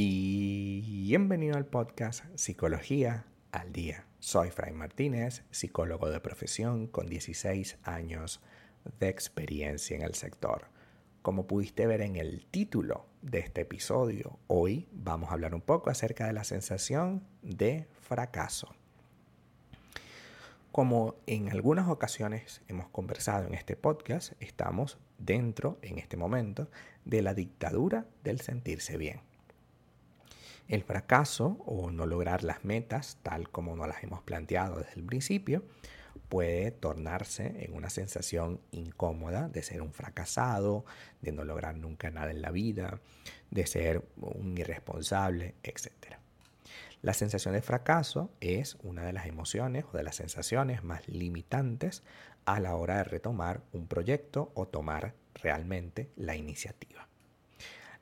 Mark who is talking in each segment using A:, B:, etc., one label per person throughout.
A: Bienvenido al podcast Psicología al Día. Soy Fray Martínez, psicólogo de profesión con 16 años de experiencia en el sector. Como pudiste ver en el título de este episodio, hoy vamos a hablar un poco acerca de la sensación de fracaso. Como en algunas ocasiones hemos conversado en este podcast, estamos dentro, en este momento, de la dictadura del sentirse bien. El fracaso o no lograr las metas tal como nos las hemos planteado desde el principio puede tornarse en una sensación incómoda de ser un fracasado, de no lograr nunca nada en la vida, de ser un irresponsable, etc. La sensación de fracaso es una de las emociones o de las sensaciones más limitantes a la hora de retomar un proyecto o tomar realmente la iniciativa.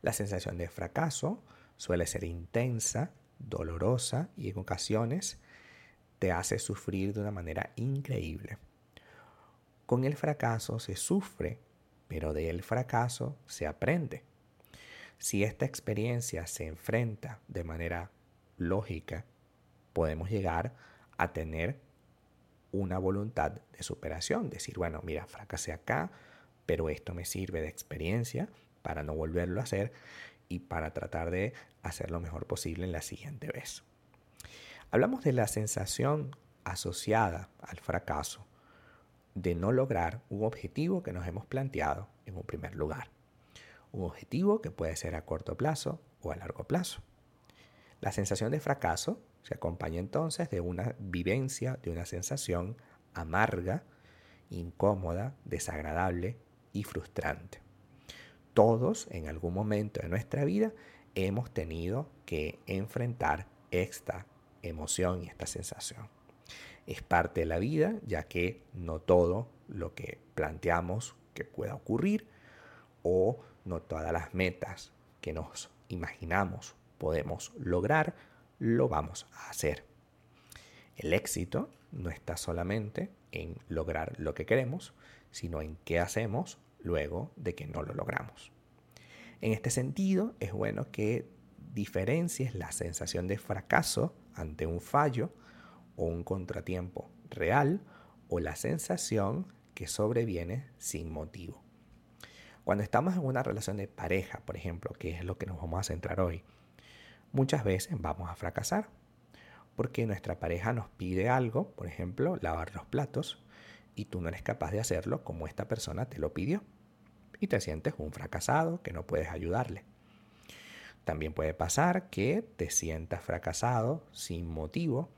A: La sensación de fracaso Suele ser intensa, dolorosa y en ocasiones te hace sufrir de una manera increíble. Con el fracaso se sufre, pero del fracaso se aprende. Si esta experiencia se enfrenta de manera lógica, podemos llegar a tener una voluntad de superación, decir, bueno, mira, fracasé acá, pero esto me sirve de experiencia para no volverlo a hacer y para tratar de hacer lo mejor posible en la siguiente vez. Hablamos de la sensación asociada al fracaso de no lograr un objetivo que nos hemos planteado en un primer lugar. Un objetivo que puede ser a corto plazo o a largo plazo. La sensación de fracaso se acompaña entonces de una vivencia, de una sensación amarga, incómoda, desagradable y frustrante todos en algún momento de nuestra vida hemos tenido que enfrentar esta emoción y esta sensación. Es parte de la vida, ya que no todo lo que planteamos que pueda ocurrir o no todas las metas que nos imaginamos podemos lograr, lo vamos a hacer. El éxito no está solamente en lograr lo que queremos, sino en qué hacemos luego de que no lo logramos. En este sentido, es bueno que diferencies la sensación de fracaso ante un fallo o un contratiempo real o la sensación que sobreviene sin motivo. Cuando estamos en una relación de pareja, por ejemplo, que es lo que nos vamos a centrar hoy, muchas veces vamos a fracasar porque nuestra pareja nos pide algo, por ejemplo, lavar los platos, y tú no eres capaz de hacerlo como esta persona te lo pidió y te sientes un fracasado que no puedes ayudarle. También puede pasar que te sientas fracasado sin motivo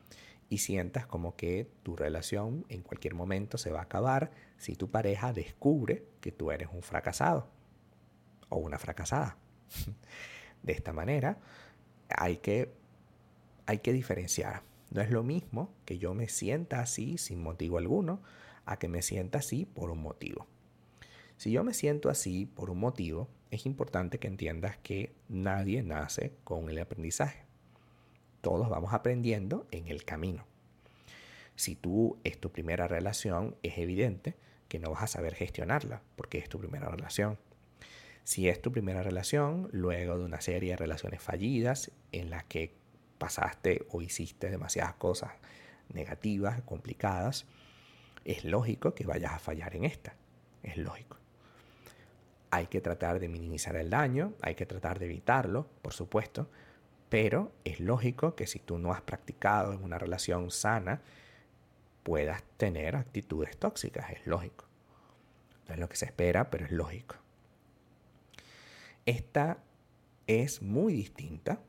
A: y sientas como que tu relación en cualquier momento se va a acabar si tu pareja descubre que tú eres un fracasado o una fracasada. De esta manera hay que, hay que diferenciar. No es lo mismo que yo me sienta así sin motivo alguno a que me sienta así por un motivo. Si yo me siento así por un motivo, es importante que entiendas que nadie nace con el aprendizaje. Todos vamos aprendiendo en el camino. Si tú es tu primera relación, es evidente que no vas a saber gestionarla porque es tu primera relación. Si es tu primera relación, luego de una serie de relaciones fallidas en las que pasaste o hiciste demasiadas cosas negativas, complicadas, es lógico que vayas a fallar en esta. Es lógico. Hay que tratar de minimizar el daño, hay que tratar de evitarlo, por supuesto, pero es lógico que si tú no has practicado en una relación sana, puedas tener actitudes tóxicas, es lógico. No es lo que se espera, pero es lógico. Esta es muy distinta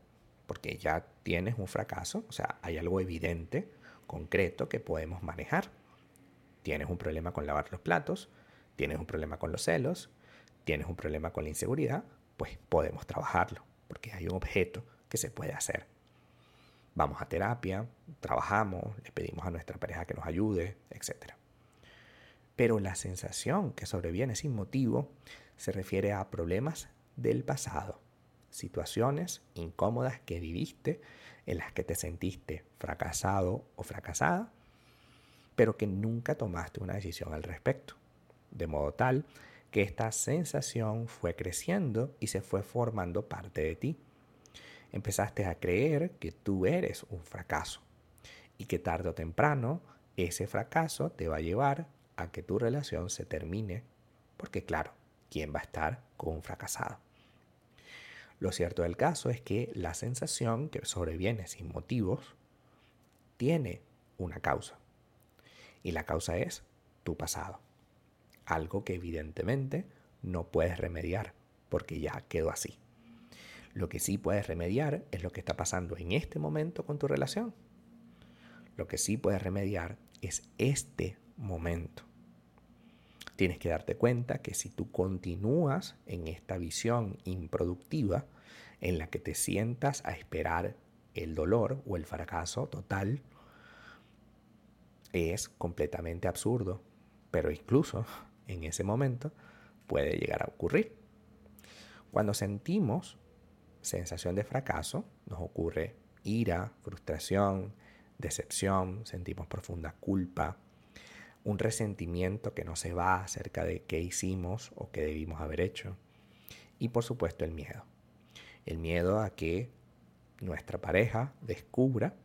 A: porque ya tienes un fracaso, o sea, hay algo evidente, concreto que podemos manejar. Tienes un problema con lavar los platos, tienes un problema con los celos, tienes un problema con la inseguridad, pues podemos trabajarlo, porque hay un objeto que se puede hacer. Vamos a terapia, trabajamos, le pedimos a nuestra pareja que nos ayude, etc. Pero la sensación que sobreviene sin motivo se refiere a problemas del pasado, situaciones incómodas que viviste, en las que te sentiste fracasado o fracasada, pero que nunca tomaste una decisión al respecto, de modo tal que esta sensación fue creciendo y se fue formando parte de ti. empezaste a creer que tú eres un fracaso y que tarde o temprano ese fracaso te va a llevar a que tu relación se termine, porque claro, ¿quién va a estar con un fracasado? Lo cierto del caso es que la sensación que sobreviene sin motivos tiene una causa. Y la causa es tu pasado. Algo que evidentemente no puedes remediar porque ya quedó así. Lo que sí puedes remediar es lo que está pasando en este momento con tu relación. Lo que sí puedes remediar es este momento. Tienes que darte cuenta que si tú continúas en esta visión improductiva en la que te sientas a esperar el dolor o el fracaso total, es completamente absurdo, pero incluso en ese momento puede llegar a ocurrir. Cuando sentimos sensación de fracaso, nos ocurre ira, frustración, decepción, sentimos profunda culpa, un resentimiento que no se va acerca de qué hicimos o qué debimos haber hecho. Y por supuesto el miedo. El miedo a que nuestra pareja descubra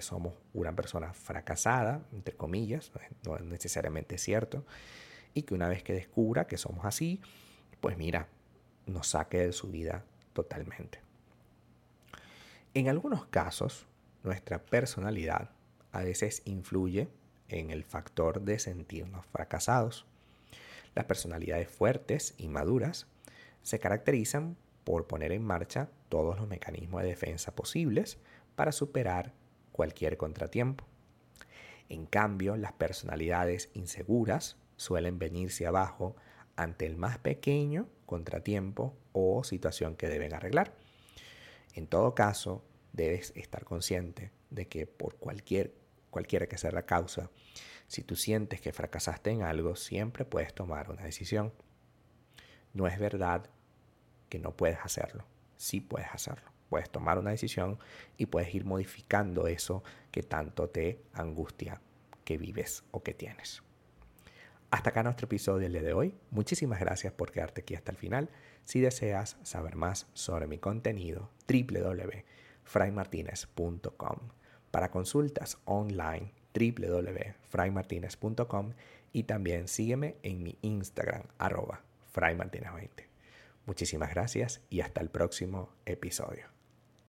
A: somos una persona fracasada, entre comillas, no es necesariamente cierto, y que una vez que descubra que somos así, pues mira, nos saque de su vida totalmente. En algunos casos, nuestra personalidad a veces influye en el factor de sentirnos fracasados. Las personalidades fuertes y maduras se caracterizan por poner en marcha todos los mecanismos de defensa posibles para superar cualquier contratiempo. En cambio, las personalidades inseguras suelen venirse abajo ante el más pequeño contratiempo o situación que deben arreglar. En todo caso, debes estar consciente de que por cualquier cualquiera que sea la causa, si tú sientes que fracasaste en algo, siempre puedes tomar una decisión. No es verdad que no puedes hacerlo. Sí puedes hacerlo. Puedes tomar una decisión y puedes ir modificando eso que tanto te angustia que vives o que tienes. Hasta acá nuestro episodio de hoy. Muchísimas gracias por quedarte aquí hasta el final. Si deseas saber más sobre mi contenido, www.fraymartinez.com. Para consultas online, www.fraymartinez.com y también sígueme en mi Instagram, arroba fraymartinez20. Muchísimas gracias y hasta el próximo episodio.